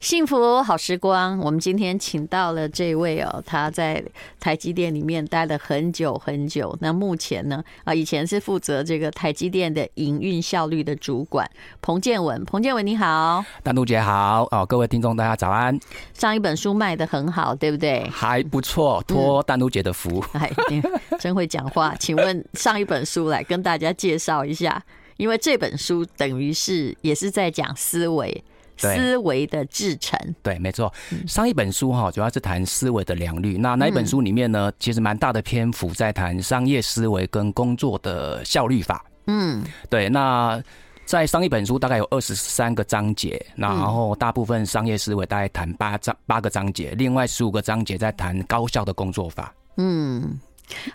幸福好时光，我们今天请到了这位哦，他在台积电里面待了很久很久。那目前呢，啊，以前是负责这个台积电的营运效率的主管彭建文。彭建文你好，丹露姐好哦，各位听众大家早安。上一本书卖的很好，对不对？还不错，托丹露姐的福。哎、嗯，真会讲话。请问上一本书来跟大家介绍一下，因为这本书等于是也是在讲思维。思维的制成，对，没错。上一本书哈，主要是谈思维的良率。那那一本书里面呢，其实蛮大的篇幅在谈商业思维跟工作的效率法。嗯，对。那在上一本书大概有二十三个章节，然后大部分商业思维大概谈八章八个章节，另外十五个章节在谈高效的工作法。嗯。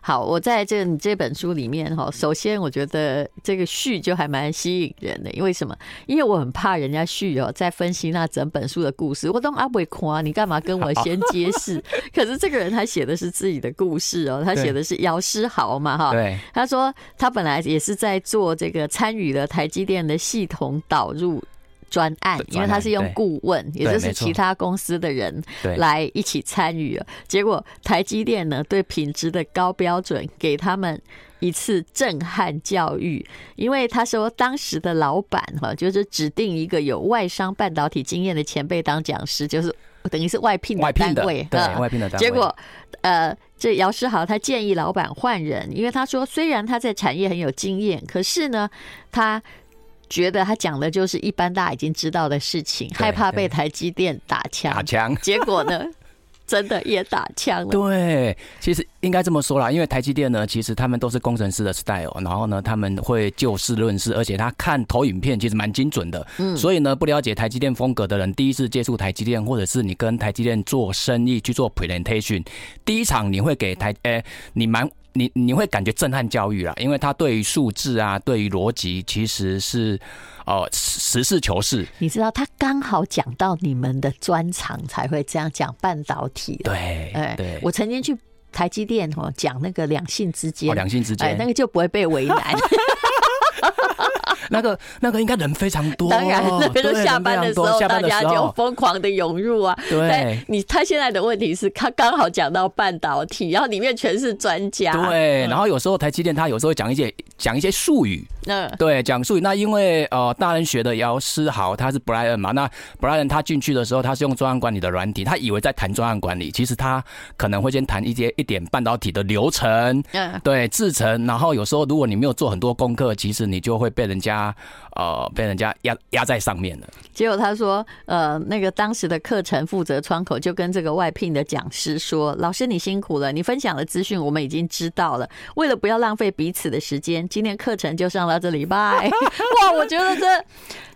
好，我在这你这本书里面哈，首先我觉得这个序就还蛮吸引人的，因为什么？因为我很怕人家序哦，在分析那整本书的故事，我都阿不夸，你干嘛跟我先揭示？可是这个人他写的是自己的故事哦，他写的是姚诗豪嘛哈，对，他说他本来也是在做这个参与了台积电的系统导入。专案，因为他是用顾问，也就是其他公司的人来一起参与。结果台积电呢，对品质的高标准给他们一次震撼教育。因为他说，当时的老板哈，就是指定一个有外商半导体经验的前辈当讲师，就是等于是外聘的单位，对，外聘的单位。结果，呃，这姚世豪他建议老板换人，因为他说，虽然他在产业很有经验，可是呢，他。觉得他讲的就是一般大家已经知道的事情，害怕被台积电打枪。打枪，结果呢，真的也打枪了。对，其实应该这么说啦，因为台积电呢，其实他们都是工程师的 style，然后呢，他们会就事论事，而且他看投影片其实蛮精准的。嗯，所以呢，不了解台积电风格的人，第一次接触台积电，或者是你跟台积电做生意去做 presentation，第一场你会给台，哎，你蛮。你你会感觉震撼教育啦，因为他对于数字啊，对于逻辑，其实是哦实事求是。你知道他刚好讲到你们的专长，才会这样讲半导体。对，哎，对，我曾经去台积电哦讲那个两性之间，两性之间，那个就不会被为难。那个那个应该人非常多，当然，那边都下班的时候，大家就疯狂的涌入啊。对，你他现在的问题是，他刚好讲到半导体，然后里面全是专家。对，然后有时候台积电他有时候讲一些讲一些术语，嗯，对，讲述语。那因为呃，大人学的姚思豪他是 Brian 嘛，那 Brian 他进去的时候，他是用专案管理的软体，他以为在谈专案管理，其实他可能会先谈一些一点半导体的流程，嗯，对，制成。然后有时候如果你没有做很多功课，其实你就会被人家。呃被人家压压在上面了。结果他说，呃，那个当时的课程负责窗口就跟这个外聘的讲师说：“老师你辛苦了，你分享的资讯我们已经知道了。为了不要浪费彼此的时间，今天课程就上到这里，拜。”哇，我觉得这，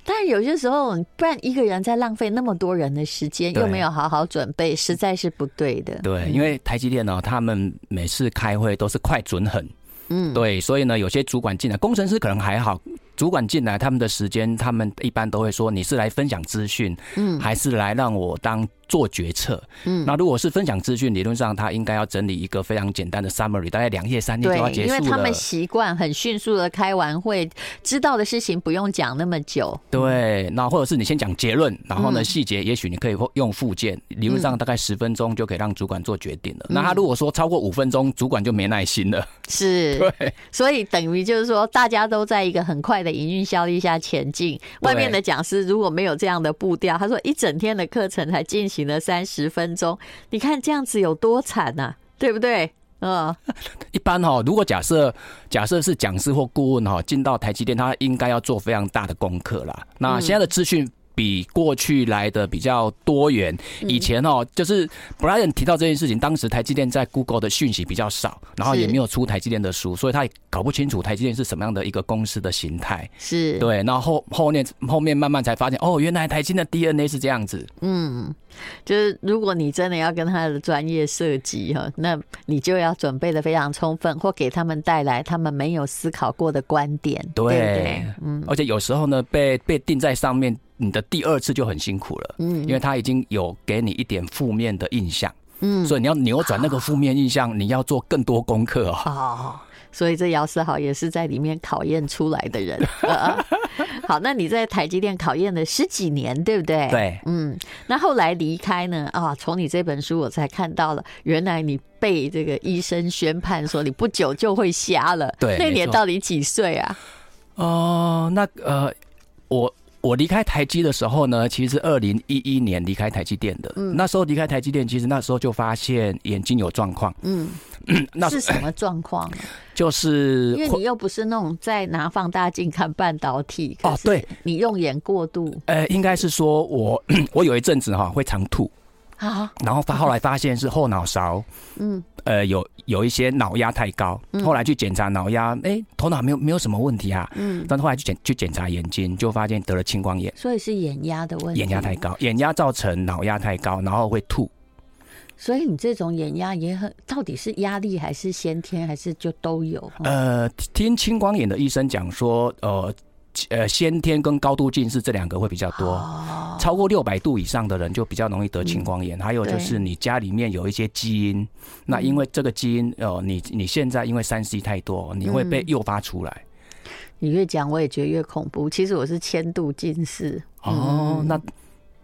但是有些时候，不然一个人在浪费那么多人的时间，又没有好好准备，实在是不对的。对，因为台积电呢，他们每次开会都是快准狠。嗯，对，所以呢，有些主管进来，工程师可能还好。主管进来，他们的时间，他们一般都会说：“你是来分享资讯，嗯，还是来让我当？”做决策，嗯，那如果是分享资讯，理论上他应该要整理一个非常简单的 summary，大概两页三页就要结束了。因为他们习惯很迅速的开完会，知道的事情不用讲那么久。对，那或者是你先讲结论，然后呢细节也许你可以用附件，理论上大概十分钟就可以让主管做决定了。那他如果说超过五分钟，主管就没耐心了。是，对，所以等于就是说，大家都在一个很快的营运效率下前进。外面的讲师如果没有这样的步调，他说一整天的课程才进行。了三十分钟，你看这样子有多惨呐，对不对？嗯，一般哈，如果假设假设是讲师或顾问哈，进到台积电，他应该要做非常大的功课啦。那现在的资讯。比过去来的比较多元。以前哦，就是 Brian 提到这件事情，当时台积电在 Google 的讯息比较少，然后也没有出台积电的书，所以他也搞不清楚台积电是什么样的一个公司的形态。是对，然后后后面后面慢慢才发现，哦，原来台积的 DNA 是这样子。嗯，就是如果你真的要跟他的专业设计哈，那你就要准备的非常充分，或给他们带来他们没有思考过的观点。对，对对嗯，而且有时候呢，被被定在上面。你的第二次就很辛苦了，嗯，因为他已经有给你一点负面的印象，嗯，所以你要扭转那个负面印象，你要做更多功课哦。所以这姚思豪也是在里面考验出来的人。好，那你在台积电考验了十几年，对不对？对，嗯。那后来离开呢？啊，从你这本书我才看到了，原来你被这个医生宣判说你不久就会瞎了。对，那年到底几岁啊？哦、呃，那呃，我。我离开台积的时候呢，其实是二零一一年离开台积电的。嗯，那时候离开台积电，其实那时候就发现眼睛有状况。嗯，那是什么状况？就是因为你又不是那种在拿放大镜看半导体。哦，对，你用眼过度。呃，应该是说我 我有一阵子哈会常吐。啊，然后发后来发现是后脑勺，嗯，呃，有有一些脑压太高，后来去检查脑压，哎，头脑没有没有什么问题啊，嗯，但后来去检去检查眼睛，就发现得了青光眼，所以是眼压的问题，眼压太高，眼压造成脑压太高，然后会吐，所以你这种眼压也很，到底是压力还是先天还是就都有？呃，听青光眼的医生讲说，呃。呃，先天跟高度近视这两个会比较多，超过六百度以上的人就比较容易得青光眼。还有就是你家里面有一些基因，那因为这个基因，呃，你你现在因为三 C 太多，你会被诱发出来。你越讲我也觉得越恐怖。其实我是千度近视。哦，那。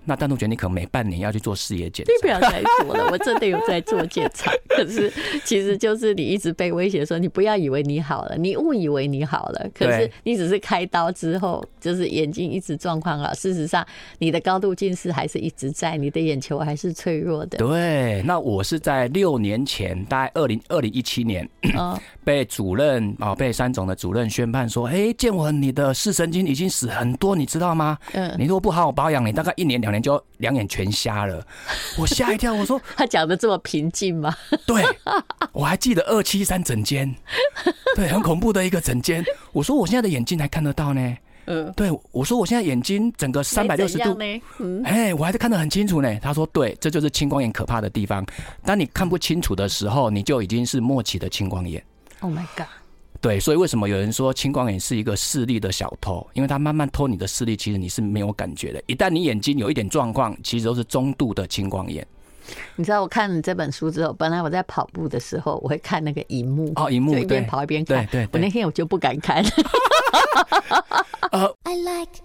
那但同学，你可能每半年要去做视野检查。你不要再说了，我真的有在做检查。可是，其实就是你一直被威胁说，你不要以为你好了，你误以为你好了。可是你只是开刀之后，就是眼睛一直状况好。事实上，你的高度近视还是一直在，你的眼球还是脆弱的。对，那我是在六年前，大概二零二零一七年，被主任啊，被三总的主任宣判说，哎，建文，你的视神经已经死很多，你知道吗？嗯，你如果不好好保养，你大概一年两年。就两眼全瞎了，我吓一跳。我说他讲的这么平静吗？对，我还记得二七三整间，对，很恐怖的一个整间。我说我现在的眼睛还看得到呢。嗯，对，我说我现在眼睛整个三百六十度，嗯，哎，我还是看得很清楚呢。他说对，这就是青光眼可怕的地方。当你看不清楚的时候，你就已经是末期的青光眼。Oh my god！对，所以为什么有人说青光眼是一个视力的小偷？因为他慢慢偷你的视力，其实你是没有感觉的。一旦你眼睛有一点状况，其实都是中度的青光眼。你知道，我看了这本书之后，本来我在跑步的时候，我会看那个荧幕哦，荧幕就一边跑一边看。对，我那天我就不敢看。呃 I like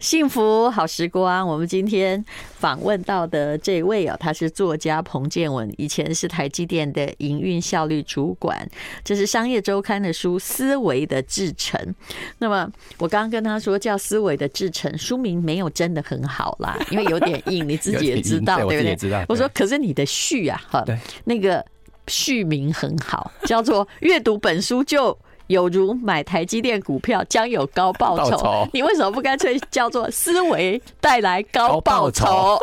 幸福好时光，我们今天访问到的这位啊，他是作家彭建文，以前是台积电的营运效率主管。这是商业周刊的书《思维的制成》。那么我刚刚跟他说叫《思维的制成》，书名没有真的很好啦，因为有点硬，你自己也知道，对不对？我说，可是你的序啊，哈，那个序名很好，叫做“阅读本书就”。有如买台积电股票将有高报酬，你为什么不干脆叫做思维带来高报酬？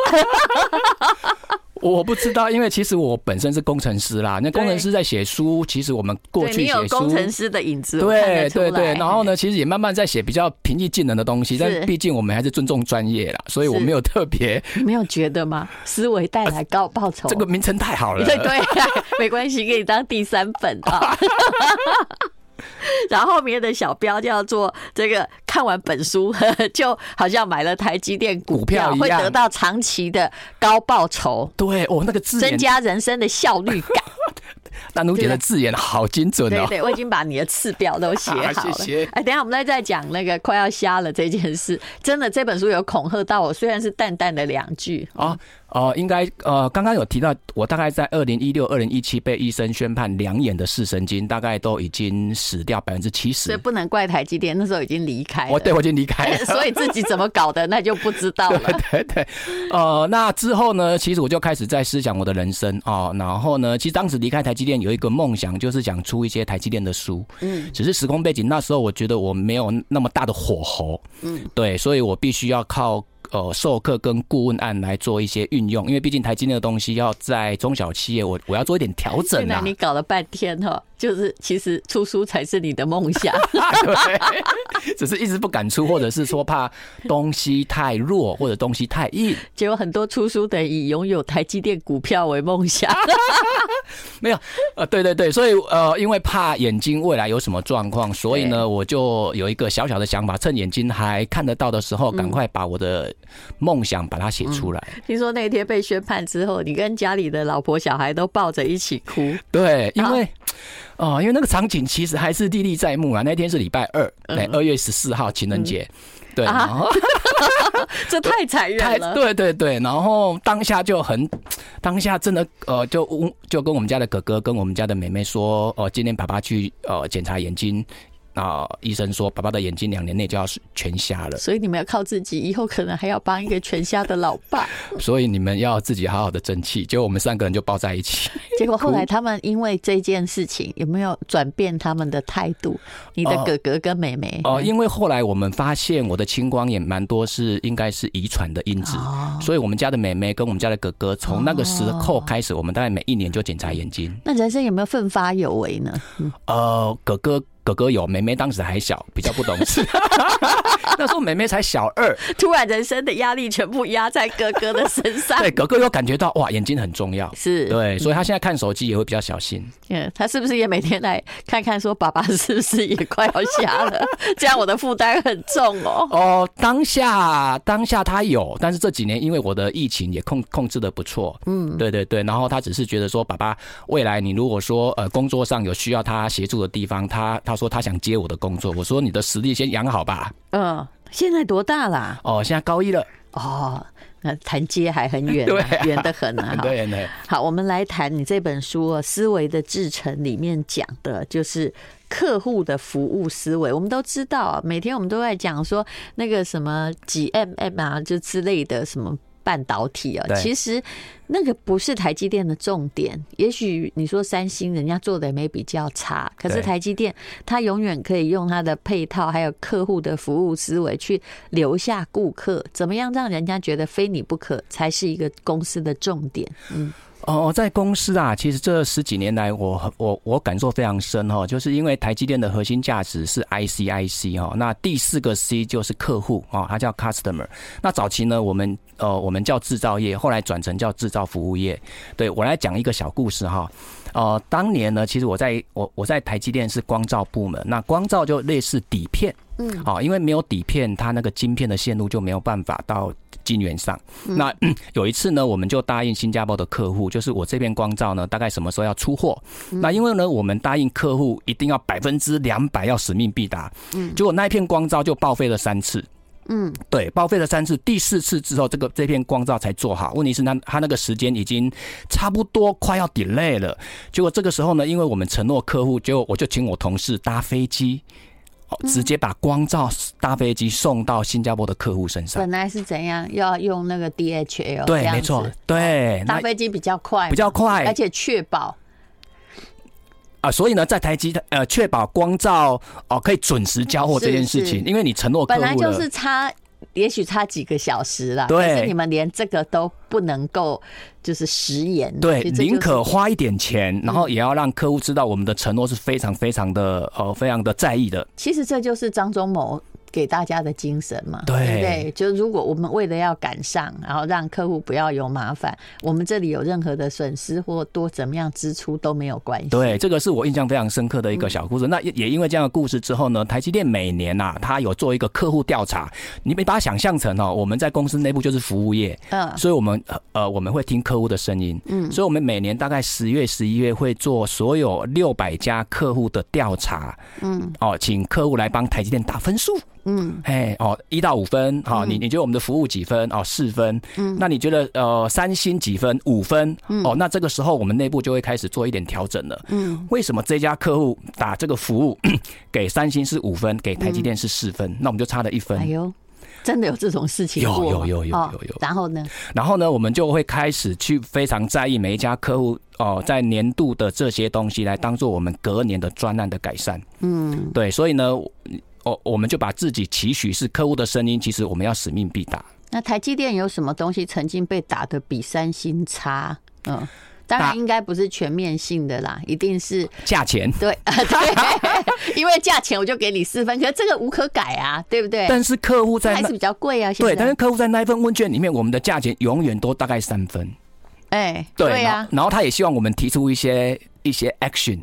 我不知道，因为其实我本身是工程师啦。那工程师在写书，其实我们过去写书，工程师的影子，对对对。然后呢，其实也慢慢在写比较平易近人的东西，但毕竟我们还是尊重专业啦，所以我没有特别。你没有觉得吗？思维带来高报酬，这个名称太好了。对对，没关系，给你当第三本啊。然后后面的小标叫做“这个看完本书 就好像买了台积电股票，会得到长期的高报酬”。对，哦，那个字增加人生的效率感。那奴姐的字眼好精准哦！对对，我已经把你的次标都写好了。谢谢。哎，等下我们再再讲那个快要瞎了这件事。真的，这本书有恐吓到我，虽然是淡淡的两句啊。哦，应该呃，刚刚有提到，我大概在二零一六、二零一七被医生宣判两眼的视神经大概都已经死掉百分之七十，所以不能怪台积电，那时候已经离开了。我对我已经离开了，所以自己怎么搞的那就不知道了。对 对对，呃，那之后呢，其实我就开始在思想我的人生哦，然后呢，其实当时离开台积电有一个梦想，就是想出一些台积电的书。嗯，只是时空背景，那时候我觉得我没有那么大的火候。嗯，对，所以我必须要靠。呃，授课跟顾问案来做一些运用，因为毕竟台积电的东西要在中小企业，我我要做一点调整啊。现在你搞了半天哈，就是其实出书才是你的梦想，对，只是一直不敢出，或者是说怕东西太弱，或者东西太硬。结果很多出书的以拥有台积电股票为梦想。没有，呃，对对对，所以呃，因为怕眼睛未来有什么状况，所以呢，我就有一个小小的想法，趁眼睛还看得到的时候，赶快把我的梦想把它写出来。嗯。听说那天被宣判之后，你跟家里的老婆小孩都抱着一起哭。对，因为哦，因为那个场景其实还是历历在目啊。那天是礼拜二，对，二月十四号情人节。嗯对，然后 这太残忍了。对对对，然后当下就很，当下真的呃，就就跟我们家的哥哥跟我们家的妹妹说，哦、呃，今天爸爸去呃检查眼睛。啊！医生说，爸爸的眼睛两年内就要全瞎了，所以你们要靠自己，以后可能还要帮一个全瞎的老爸。所以你们要自己好好的争气。结果我们三个人就抱在一起。结果后来他们因为这件事情有没有转变他们的态度？你的哥哥跟妹妹？哦、呃呃，因为后来我们发现我的青光眼蛮多是应该是遗传的因子，哦，所以我们家的妹妹跟我们家的哥哥从那个时候开始，我们大概每一年就检查眼睛。那人生有没有奋发有为呢？嗯、呃，哥哥。哥哥有，妹妹当时还小，比较不懂事。那时候妹妹才小二，突然人生的压力全部压在哥哥的身上。对，哥哥又感觉到哇，眼睛很重要，是对，所以他现在看手机也会比较小心。嗯，他是不是也每天来看看，说爸爸是不是也快要瞎了？这样我的负担很重哦。哦，当下当下他有，但是这几年因为我的疫情也控控制的不错。嗯，对对对，然后他只是觉得说，爸爸未来你如果说呃工作上有需要他协助的地方，他他说他想接我的工作，我说你的实力先养好吧。嗯。现在多大啦？哦，现在高一了。哦，那谈接还很远，远得很啊。对对。好，我们来谈你这本书《思维的制程》里面讲的，就是客户的服务思维。我们都知道，每天我们都在讲说那个什么几 mm 啊，就之类的什么。半导体啊，其实那个不是台积电的重点。也许你说三星人家做的也没比较差，可是台积电它永远可以用它的配套，还有客户的服务思维去留下顾客。怎么样让人家觉得非你不可，才是一个公司的重点。嗯。哦，在公司啊，其实这十几年来我，我我我感受非常深哈，就是因为台积电的核心价值是 IC，IC 哈，那第四个 C 就是客户啊，它叫 Customer。那早期呢，我们呃我们叫制造业，后来转成叫制造服务业。对，我来讲一个小故事哈，呃，当年呢，其实我在我我在台积电是光罩部门，那光罩就类似底片，嗯，好，因为没有底片，它那个晶片的线路就没有办法到。晶圆上，那 有一次呢，我们就答应新加坡的客户，就是我这边光照呢，大概什么时候要出货？那因为呢，我们答应客户一定要百分之两百要使命必达，嗯，结果那一片光照就报废了三次，嗯，对，报废了三次，第四次之后，这个这片光照才做好。问题是，那他那个时间已经差不多快要 delay 了。结果这个时候呢，因为我们承诺客户，结果我就请我同事搭飞机。直接把光照搭飞机送到新加坡的客户身上。本来是怎样？要用那个 DHL？对，没错，对，搭飞机比较快，比较快，而且确保啊，所以呢，在台积呃，确保光照哦可以准时交货这件事情，因为你承诺客户本来就是差。也许差几个小时了，对，可是你们连这个都不能够就是食言，对，宁可花一点钱，然后也要让客户知道我们的承诺是非常非常的呃非常的在意的。其实这就是张忠谋。给大家的精神嘛，对不对？就如果我们为了要赶上，然后让客户不要有麻烦，我们这里有任何的损失或多怎么样支出都没有关系。对，这个是我印象非常深刻的一个小故事。嗯、那也因为这样的故事之后呢，台积电每年呐、啊，他有做一个客户调查。你没把它想象成哦，我们在公司内部就是服务业，嗯，所以我们呃我们会听客户的声音，嗯，所以我们每年大概十月、十一月会做所有六百家客户的调查，嗯，哦，请客户来帮台积电打分数。嗯，哎，哦，一到五分，好，你你觉得我们的服务几分？哦，四分。嗯，那你觉得呃三星几分？五分。哦，那这个时候我们内部就会开始做一点调整了。嗯，为什么这家客户打这个服务 给三星是五分，给台积电是四分？那我们就差了一分。哎呦，真的有这种事情？有有有有有有。然后呢？然后呢？我们就会开始去非常在意每一家客户哦，在年度的这些东西来当做我们隔年的专案的改善。嗯，对，所以呢。哦，我们就把自己期许是客户的声音，其实我们要使命必达。那台积电有什么东西曾经被打的比三星差？嗯，当然应该不是全面性的啦，一定是价钱。对，对，因为价钱我就给你四分，可是这个无可改啊，对不对？但是客户在还是比较贵啊。对，但是客户在那一份问卷里面，我们的价钱永远都大概三分。哎，对啊。然后他也希望我们提出一些一些 action。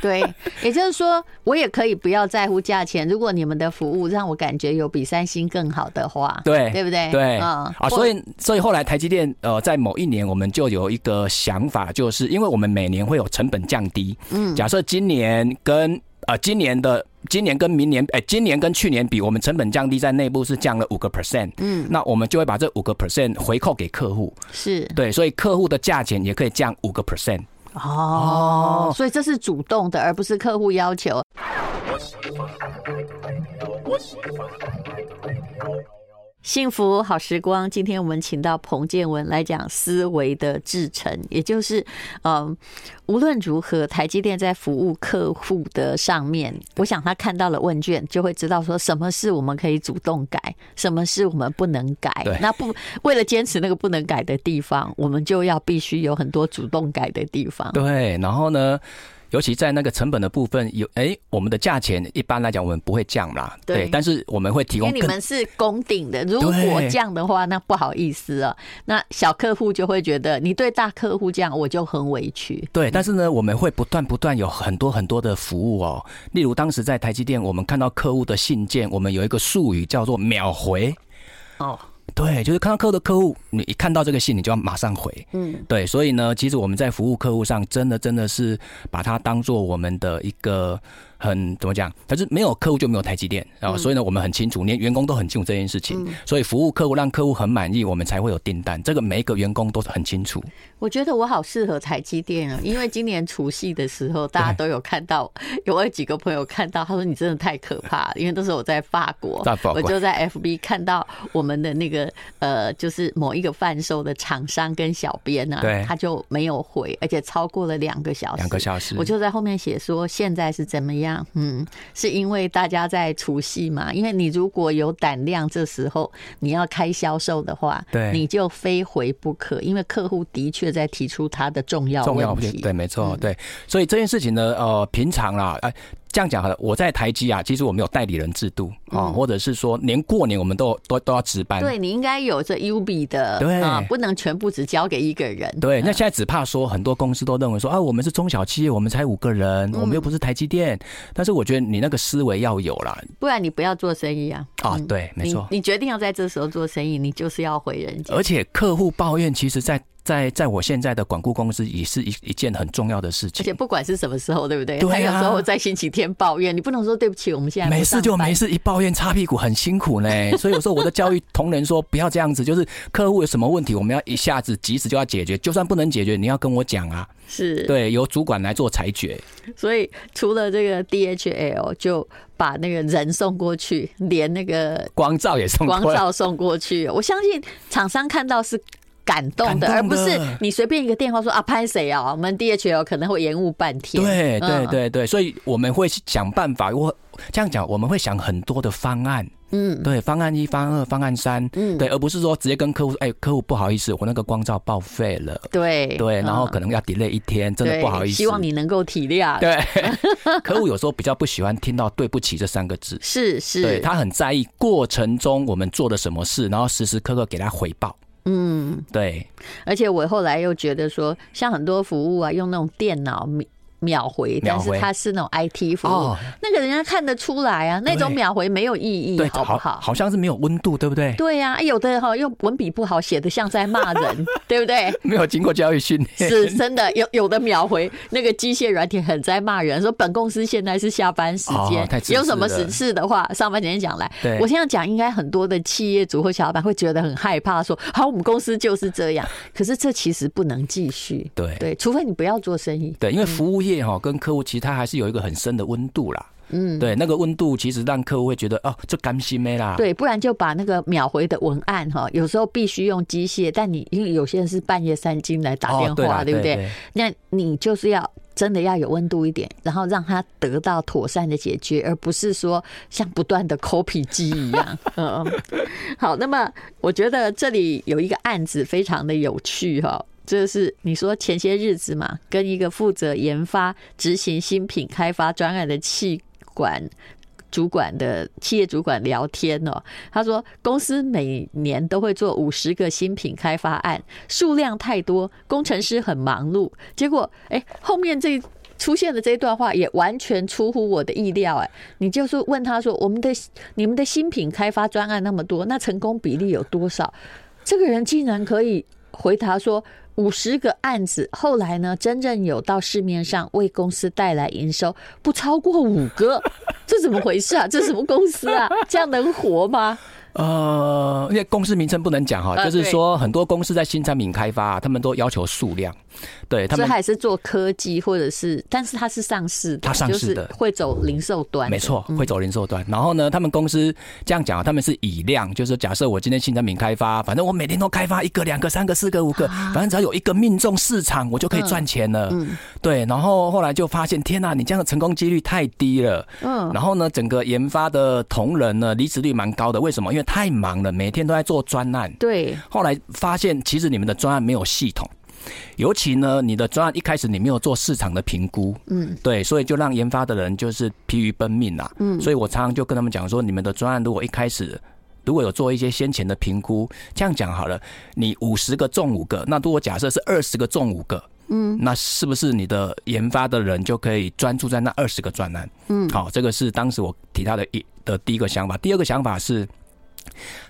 对，也就是说，我也可以不要在乎价钱。如果你们的服务让我感觉有比三星更好的话，对，对不对？对，啊，所以，所以后来台积电呃，在某一年，我们就有一个想法，就是因为我们每年会有成本降低。嗯，假设今年跟呃今年的今年跟明年，哎，今年跟去年比，我们成本降低在内部是降了五个 percent。嗯，那我们就会把这五个 percent 回扣给客户。是对，所以客户的价钱也可以降五个 percent。哦，所以这是主动的，而不是客户要求。幸福好时光，今天我们请到彭建文来讲思维的制程，也就是，嗯，无论如何，台积电在服务客户的上面，我想他看到了问卷，就会知道说什么是我们可以主动改，什么是我们不能改。那不为了坚持那个不能改的地方，我们就要必须有很多主动改的地方。对，然后呢？尤其在那个成本的部分，有哎，我们的价钱一般来讲我们不会降啦，对，但是我们会提供。因为你们是公定的，如果降的话，那不好意思啊，那小客户就会觉得你对大客户降，我就很委屈。对，但是呢，我们会不断不断有很多很多的服务哦，例如当时在台积电，我们看到客户的信件，我们有一个术语叫做秒回哦。对，就是看到客户的客户，你一看到这个信，你就要马上回。嗯，对，所以呢，其实我们在服务客户上，真的真的是把它当做我们的一个。很怎么讲？但是没有客户就没有台积电，然后所以呢，我们很清楚，连员工都很清楚这件事情。所以服务客户，让客户很满意，我们才会有订单。这个每一个员工都是很清楚。我觉得我好适合台积电啊，因为今年除夕的时候，大家都有看到，有我几个朋友看到，他说你真的太可怕了，因为都是我在法国，我就在 FB 看到我们的那个呃，就是某一个贩售的厂商跟小编啊，他就没有回，而且超过了两个小时，两个小时，我就在后面写说现在是怎么样。嗯，是因为大家在除夕嘛？因为你如果有胆量，这时候你要开销售的话，对，你就非回不可，因为客户的确在提出他的重要问题。对，没错，对，所以这件事情呢，呃，平常啦，哎。这样讲好了，我在台积啊，其实我们有代理人制度啊，或者是说连过年我们都都都要值班。对，你应该有这 UB 的，对啊，不能全部只交给一个人。对，那现在只怕说很多公司都认为说啊，我们是中小企业，我们才五个人，我们又不是台积电。但是我觉得你那个思维要有啦，不然你不要做生意啊。啊，对，没错。你决定要在这时候做生意，你就是要回人家。而且客户抱怨，其实，在。在在我现在的管顾公司也是一一件很重要的事情，而且不管是什么时候，对不对？对啊。有时候在星期天抱怨，你不能说对不起，我们现在没事就没事，一抱怨擦屁股很辛苦呢。所以有时候我的教育同仁说，不要这样子，就是客户有什么问题，我们要一下子及时就要解决，就算不能解决，你要跟我讲啊。是对，由主管来做裁决。所以除了这个 DHL，就把那个人送过去，连那个光照也送，光照送过去。我相信厂商看到是。感动的，而不是你随便一个电话说啊，拍谁啊？我们 DHL 可能会延误半天。对对对对，所以我们会想办法。我这样讲，我们会想很多的方案。嗯，对，方案一、方案二、方案三。嗯，对，而不是说直接跟客户说，哎，客户不好意思，我那个光照报废了。对对，然后可能要 delay 一天，真的不好意思。希望你能够体谅。对，客户有时候比较不喜欢听到“对不起”这三个字。是是，对，他很在意过程中我们做了什么事，然后时时刻刻给他回报。嗯，对，而且我后来又觉得说，像很多服务啊，用那种电脑。秒回，但是它是那种 IT 服务，那个人家看得出来啊，那种秒回没有意义，好不好？好像是没有温度，对不对？对呀，有的哈用文笔不好，写的像在骂人，对不对？没有经过教育训练，是真的。有有的秒回那个机械软体很在骂人，说本公司现在是下班时间，有什么实事的话，上班时间讲来。我现在讲，应该很多的企业主或小老板会觉得很害怕，说好，我们公司就是这样。可是这其实不能继续，对对，除非你不要做生意，对，因为服务业。跟客户其实他还是有一个很深的温度啦，嗯，对，那个温度其实让客户会觉得哦，这甘心没啦，对，不然就把那个秒回的文案哈，有时候必须用机械，但你因为有些人是半夜三更来打电话，对不对？那你就是要真的要有温度一点，然后让他得到妥善的解决，而不是说像不断的 copy 机一样。嗯，好，那么我觉得这里有一个案子非常的有趣哈。这是你说前些日子嘛，跟一个负责研发、执行新品开发专案的气管主管的企业主管聊天哦。他说，公司每年都会做五十个新品开发案，数量太多，工程师很忙碌。结果，哎，后面这出现的这段话也完全出乎我的意料。哎，你就是问他说，我们的你们的新品开发专案那么多，那成功比例有多少？这个人竟然可以回答说。五十个案子，后来呢，真正有到市面上为公司带来营收不超过五个，这怎么回事啊？这什么公司啊？这样能活吗？呃，因为公司名称不能讲哈，就是说很多公司在新产品开发，他们都要求数量。对他们，还是做科技，或者是，但是它是上市的，它上市的会走零售端，没错，会走零售端。然后呢，他们公司这样讲，他们是以量，就是假设我今天新产品开发，反正我每天都开发一个、两个、三个、四个、五个，反正只要有一个命中市场，我就可以赚钱了。嗯，对。然后后来就发现，天呐，你这样的成功几率太低了。嗯。然后呢，整个研发的同仁呢，离职率蛮高的。为什么？因为太忙了，每天都在做专案。对。后来发现，其实你们的专案没有系统。尤其呢，你的专案一开始你没有做市场的评估，嗯，对，所以就让研发的人就是疲于奔命啦，嗯，所以我常常就跟他们讲说，你们的专案如果一开始如果有做一些先前的评估，这样讲好了，你五十个中五个，那如果假设是二十个中五个，嗯，那是不是你的研发的人就可以专注在那二十个专案？嗯，好，这个是当时我提他的一的第一个想法，第二个想法是。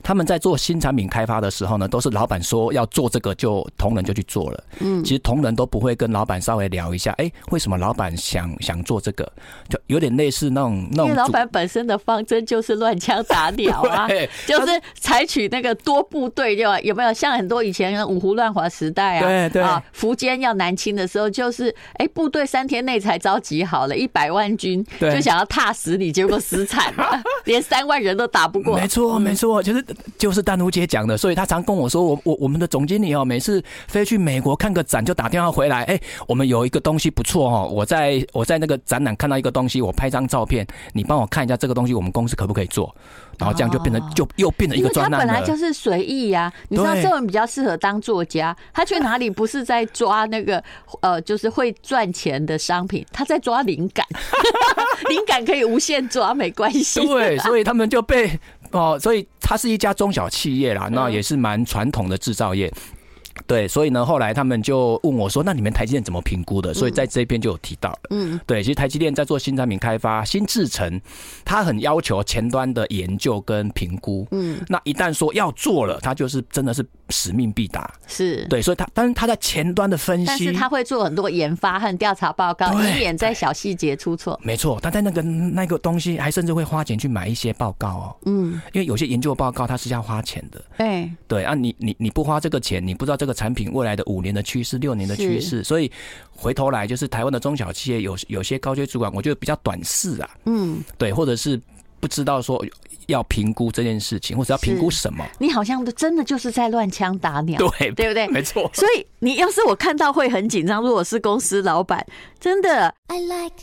他们在做新产品开发的时候呢，都是老板说要做这个，就同仁就去做了。嗯，其实同仁都不会跟老板稍微聊一下，哎，为什么老板想想做这个？就有点类似那种那种。因为老板本身的方针就是乱枪打鸟啊，就是采取那个多部队，就有没有像很多以前五胡乱华时代啊？对对啊，苻坚要南侵的时候，就是哎部队三天内才召集好了一百万军，就想要踏死你，结果死惨了，连三万人都打不过。没错，没错。说就是就是丹如姐讲的，所以他常跟我说，我我我们的总经理哦，每次飞去美国看个展就打电话回来，哎，我们有一个东西不错哦，我在我在那个展览看到一个东西，我拍张照片，你帮我看一下这个东西，我们公司可不可以做？然后这样就变成就又变成一个专栏本来就是随意呀，你知道这种比较适合当作家，他去哪里不是在抓那个呃，就是会赚钱的商品，他在抓灵感，灵感可以无限抓，没关系。对，所以他们就被。哦，所以它是一家中小企业啦，那也是蛮传统的制造业。对，所以呢，后来他们就问我说：“那你们台积电怎么评估的？”所以在这篇就有提到了。嗯，对，其实台积电在做新产品开发、新制程，它很要求前端的研究跟评估。嗯，那一旦说要做了，它就是真的是使命必达。是对，所以它，但是它在前端的分析，但是他会做很多研发和调查报告，以免在小细节出错。没错，他在那个那个东西还甚至会花钱去买一些报告哦。嗯，因为有些研究报告它是要花钱的。对对啊，你你你不花这个钱，你不知道这个。产品未来的五年的趋势、六年的趋势，所以回头来就是台湾的中小企业有有些高阶主管，我觉得比较短视啊，嗯，对，或者是不知道说要评估这件事情，或者要评估什么，你好像真的就是在乱枪打鸟，对对不对？没错。所以你要是我看到会很紧张，如果是公司老板，真的。I like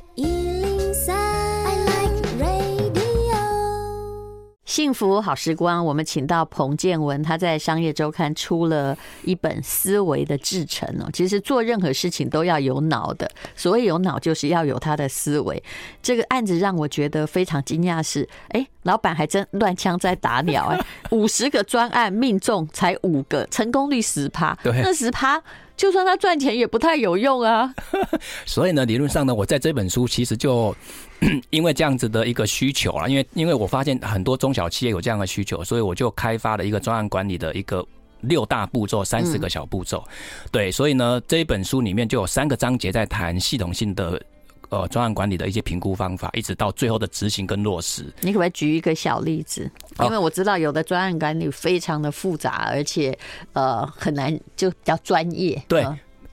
幸福好时光，我们请到彭建文，他在商业周刊出了一本《思维的制程》哦。其实做任何事情都要有脑的，所谓有脑，就是要有他的思维。这个案子让我觉得非常惊讶，是哎，老板还真乱枪在打鸟哎，五十个专案命中才五个，成功率十趴，对，那十趴。就算他赚钱也不太有用啊，所以呢，理论上呢，我在这本书其实就因为这样子的一个需求啊，因为因为我发现很多中小企业有这样的需求，所以我就开发了一个专案管理的一个六大步骤，三十个小步骤。对，所以呢，这一本书里面就有三个章节在谈系统性的。呃，专案管理的一些评估方法，一直到最后的执行跟落实。你可不可以举一个小例子？因为我知道有的专案管理非常的复杂，而且呃很难，就比较专业。对，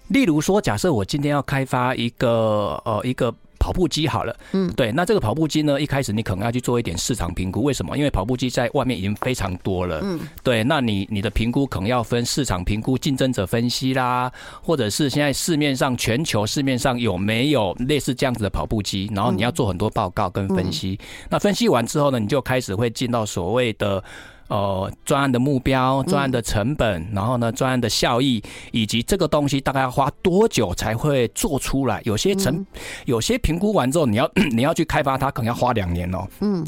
例如说，假设我今天要开发一个呃一个。跑步机好了，嗯，对，那这个跑步机呢，一开始你可能要去做一点市场评估，为什么？因为跑步机在外面已经非常多了，嗯，对，那你你的评估可能要分市场评估、竞争者分析啦，或者是现在市面上全球市面上有没有类似这样子的跑步机，然后你要做很多报告跟分析，那分析完之后呢，你就开始会进到所谓的。呃，专案的目标、专案的成本，然后呢，专案的效益，以及这个东西大概要花多久才会做出来？有些成，有些评估完之后，你要 你要去开发它，可能要花两年哦。嗯，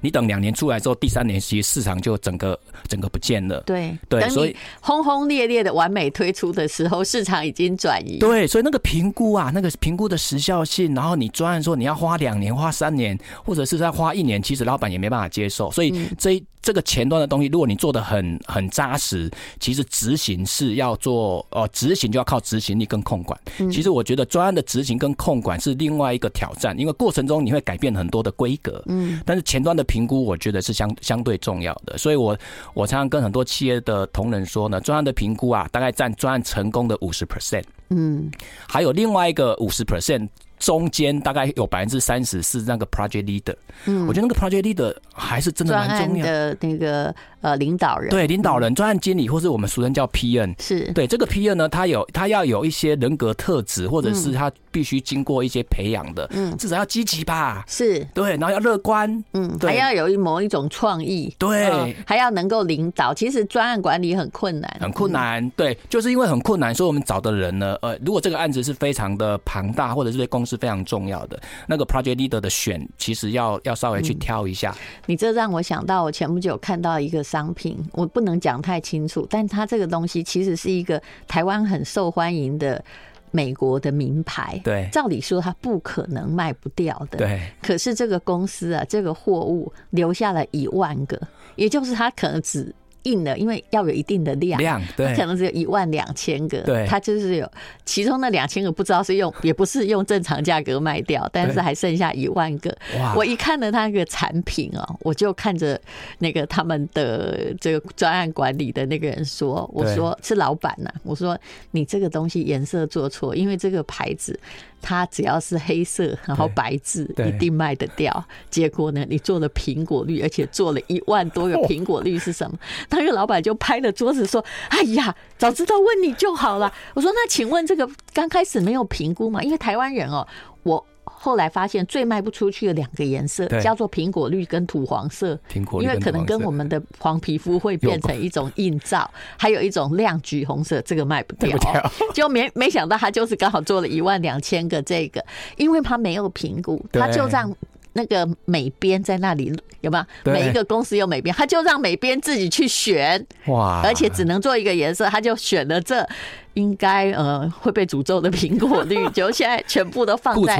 你等两年出来之后，第三年其实市场就整个整个不见了。对对，所以轰轰烈烈的完美推出的时候，市场已经转移。对，所以那个评估啊，那个评估的时效性，然后你专案说你要花两年、花三年，或者是再花一年，其实老板也没办法接受。所以这这个前端的东西，如果你做的很很扎实，其实执行是要做呃，执行就要靠执行力跟控管。其实我觉得专案的执行跟控管是另外一个挑战，因为过程中你会改变很多的规格。嗯，但是前端的评估，我觉得是相相对重要的。所以我我常常跟很多企业的同仁说呢，专案的评估啊，大概占专案成功的五十 percent。嗯，还有另外一个五十 percent。中间大概有百分之三十是那个 project leader，嗯，我觉得那个 project leader 还是真的蛮重要。的那个呃领导人，对领导人、专案经理或是我们俗称叫 PN，是。对这个 PN 呢，他有他要有一些人格特质，或者是他必须经过一些培养的，嗯，至少要积极吧，是。对，然后要乐观，嗯，还要有一某一种创意，对，还要能够领导。其实专案管理很困难，很困难，对，就是因为很困难，所以我们找的人呢，呃，如果这个案子是非常的庞大，或者是对公司。非常重要的那个 project leader 的选，其实要要稍微去挑一下。你这让我想到，我前不久看到一个商品，我不能讲太清楚，但它这个东西其实是一个台湾很受欢迎的美国的名牌。对，照理说它不可能卖不掉的。对，可是这个公司啊，这个货物留下了一万个，也就是它可能只。印的，因为要有一定的量，量对，可能只有一万两千个，对，它就是有其中那两千个不知道是用，也不是用正常价格卖掉，但是还剩下一万个。哇！我一看了他那个产品哦，我就看着那个他们的这个专案管理的那个人说：“我说是老板呐，我说你这个东西颜色做错，因为这个牌子。”它只要是黑色，然后白字，一定卖得掉。结果呢，你做了苹果绿，而且做了一万多个苹果绿是什么？那个老板就拍了桌子说：“哎呀，早知道问你就好了。”我说：“那请问这个刚开始没有评估嘛？因为台湾人哦，我。”后来发现最卖不出去的两个颜色叫做苹果绿跟土黄色，苹果绿，因为可能跟我们的黄皮肤会变成一种映照，还有一种亮橘红色，这个卖不掉，就没没想到他就是刚好做了一万两千个这个，因为他没有评估，他就让那个美编在那里有没有？每一个公司有美编，他就让美编自己去选，哇，而且只能做一个颜色，他就选了这应该呃会被诅咒的苹果绿，就现在全部都放在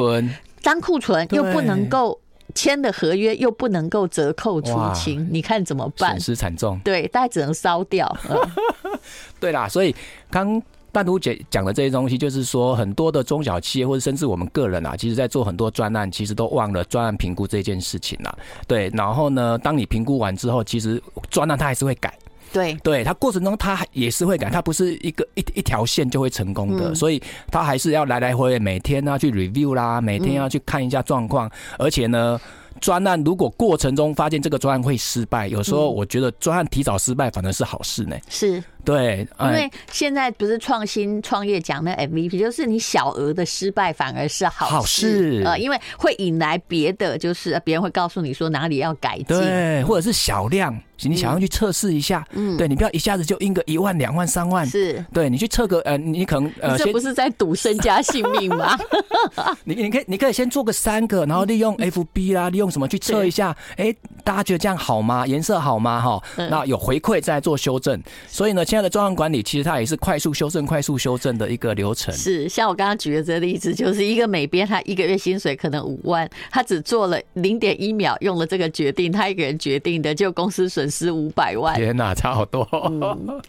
当库存又不能够签的合约又不能够折扣出清，你看怎么办？损失惨重。对，大概只能烧掉。对啦，所以刚淡如姐讲的这些东西，就是说很多的中小企业或者甚至我们个人啊，其实在做很多专案，其实都忘了专案评估这件事情啦。对，然后呢，当你评估完之后，其实专案它还是会改。对，对，它过程中它也是会改，它不是一个一一条线就会成功的，所以它还是要来来回回每天啊去 review 啦，每天要去看一下状况，而且呢。专案如果过程中发现这个专案会失败，有时候我觉得专案提早失败反而是好事呢。是，对，因为现在不是创新创业讲的 MVP，就是你小额的失败反而是好事啊，因为会引来别的，就是别人会告诉你说哪里要改进，对，或者是小量，你想要去测试一下，嗯，对，你不要一下子就印个一万、两万、三万，是，对，你去测个呃，你可能呃，这不是在赌身家性命吗？你你可以你可以先做个三个，然后利用 FB 啦，利用。什么去测一下？哎，大家觉得这样好吗？颜色好吗？哈，那有回馈再做修正。所以呢，现在的专案管理其实它也是快速修正、快速修正的一个流程。是，像我刚刚举的这个例子，就是一个美编，他一个月薪水可能五万，他只做了零点一秒用了这个决定，他一个人决定的，就公司损失五百万。天哪，差好多。嗯，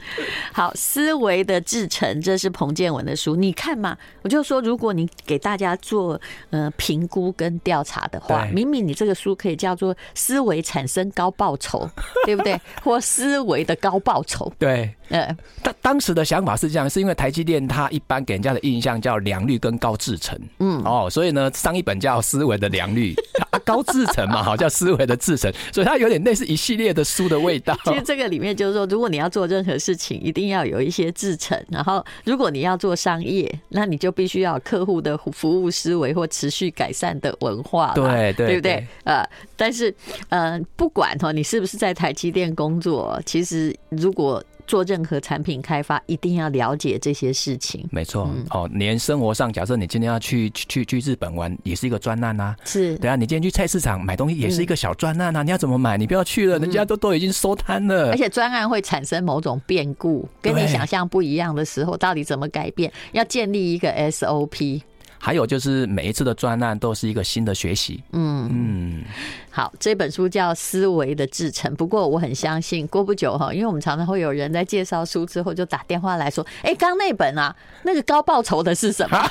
好，思维的制成，这是彭建文的书，你看嘛？我就说，如果你给大家做呃评估跟调查的话，明明你这个。书可以叫做思维产生高报酬，对不对？或思维的高报酬，对。呃，当当时的想法是这样，是因为台积电它一般给人家的印象叫良率跟高制程，嗯，哦，所以呢，上一本叫思维的良率，啊，高制成嘛，好叫思维的制成，所以它有点类似一系列的书的味道。其实这个里面就是说，如果你要做任何事情，一定要有一些制成，然后如果你要做商业，那你就必须要有客户的服务思维或持续改善的文化，对对，对不对？呃，但是呃，不管哈，你是不是在台积电工作，其实如果做任何产品开发，一定要了解这些事情。没错，哦，连生活上，假设你今天要去去去日本玩，也是一个专案啊。是，对啊，你今天去菜市场买东西，也是一个小专案啊。你要怎么买？你不要去了，人家都都已经收摊了。而且专案会产生某种变故，跟你想象不一样的时候，到底怎么改变？要建立一个 SOP。还有就是每一次的专案都是一个新的学习。嗯嗯，好，这本书叫《思维的制程》。不过我很相信，过不久哈，因为我们常常会有人在介绍书之后就打电话来说：“ 哎，刚那本啊，那个高报酬的是什么？”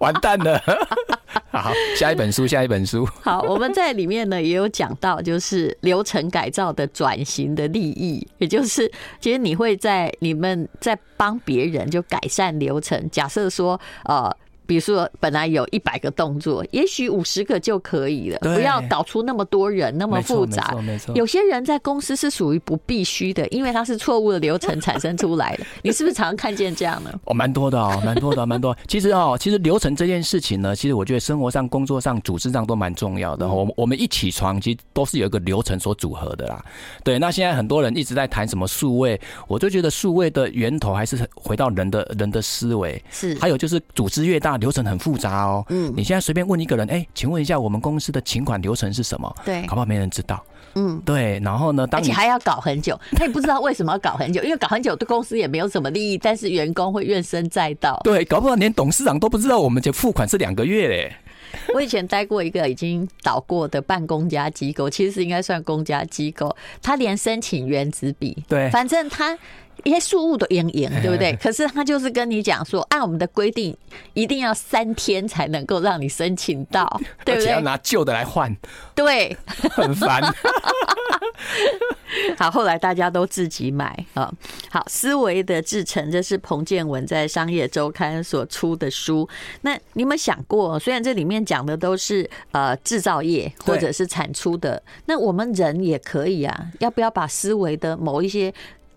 完完蛋了。好，下一本书，下一本书。好，我们在里面呢也有讲到，就是流程改造的转型的利益，也就是其实你会在你们在帮别人就改善流程，假设说呃。比如说，本来有一百个动作，也许五十个就可以了，不要导出那么多人，那么复杂。有些人在公司是属于不必须的，因为它是错误的流程产生出来的。你是不是常常看见这样呢？哦，蛮多的哦，蛮多的，蛮多。其实哦，其实流程这件事情呢，其实我觉得生活上、工作上、组织上都蛮重要的。我我们一起床，其实都是有一个流程所组合的啦。对，那现在很多人一直在谈什么数位，我就觉得数位的源头还是回到人的人的思维。是，还有就是组织越大。流程很复杂哦，嗯，你现在随便问一个人，哎，请问一下我们公司的请款流程是什么？对，搞不好没人知道，嗯，对。然后呢，当你而且还要搞很久，他也不知道为什么要搞很久，因为搞很久对公司也没有什么利益，但是员工会怨声载道。对，搞不好连董事长都不知道我们这付款是两个月嘞。我以前待过一个已经倒过的办公家机构，其实应该算公家机构，他连申请原子笔，对，反正他。一些事务的营营，对不对？可是他就是跟你讲说，按我们的规定，一定要三天才能够让你申请到，对不对？要拿旧的来换，对，很烦。好，后来大家都自己买啊。好，思维的制成，这是彭建文在商业周刊所出的书。那你有没有想过，虽然这里面讲的都是呃制造业或者是产出的，那我们人也可以啊？要不要把思维的某一些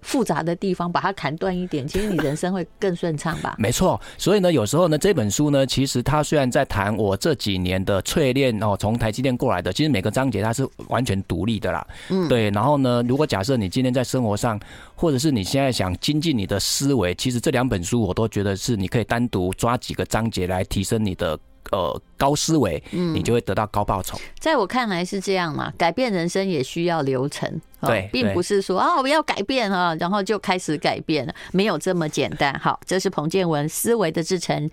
复杂的地方把它砍断一点，其实你人生会更顺畅吧？没错，所以呢，有时候呢，这本书呢，其实它虽然在谈我这几年的淬炼哦，从台积电过来的，其实每个章节它是完全独立的啦。嗯，对。然后呢，如果假设你今天在生活上，或者是你现在想精进你的思维，其实这两本书我都觉得是你可以单独抓几个章节来提升你的。呃，高思维，嗯，你就会得到高报酬。在我看来是这样嘛，改变人生也需要流程，对，并不是说啊，我要改变啊，然后就开始改变了，没有这么简单。好，这是彭建文思维的制程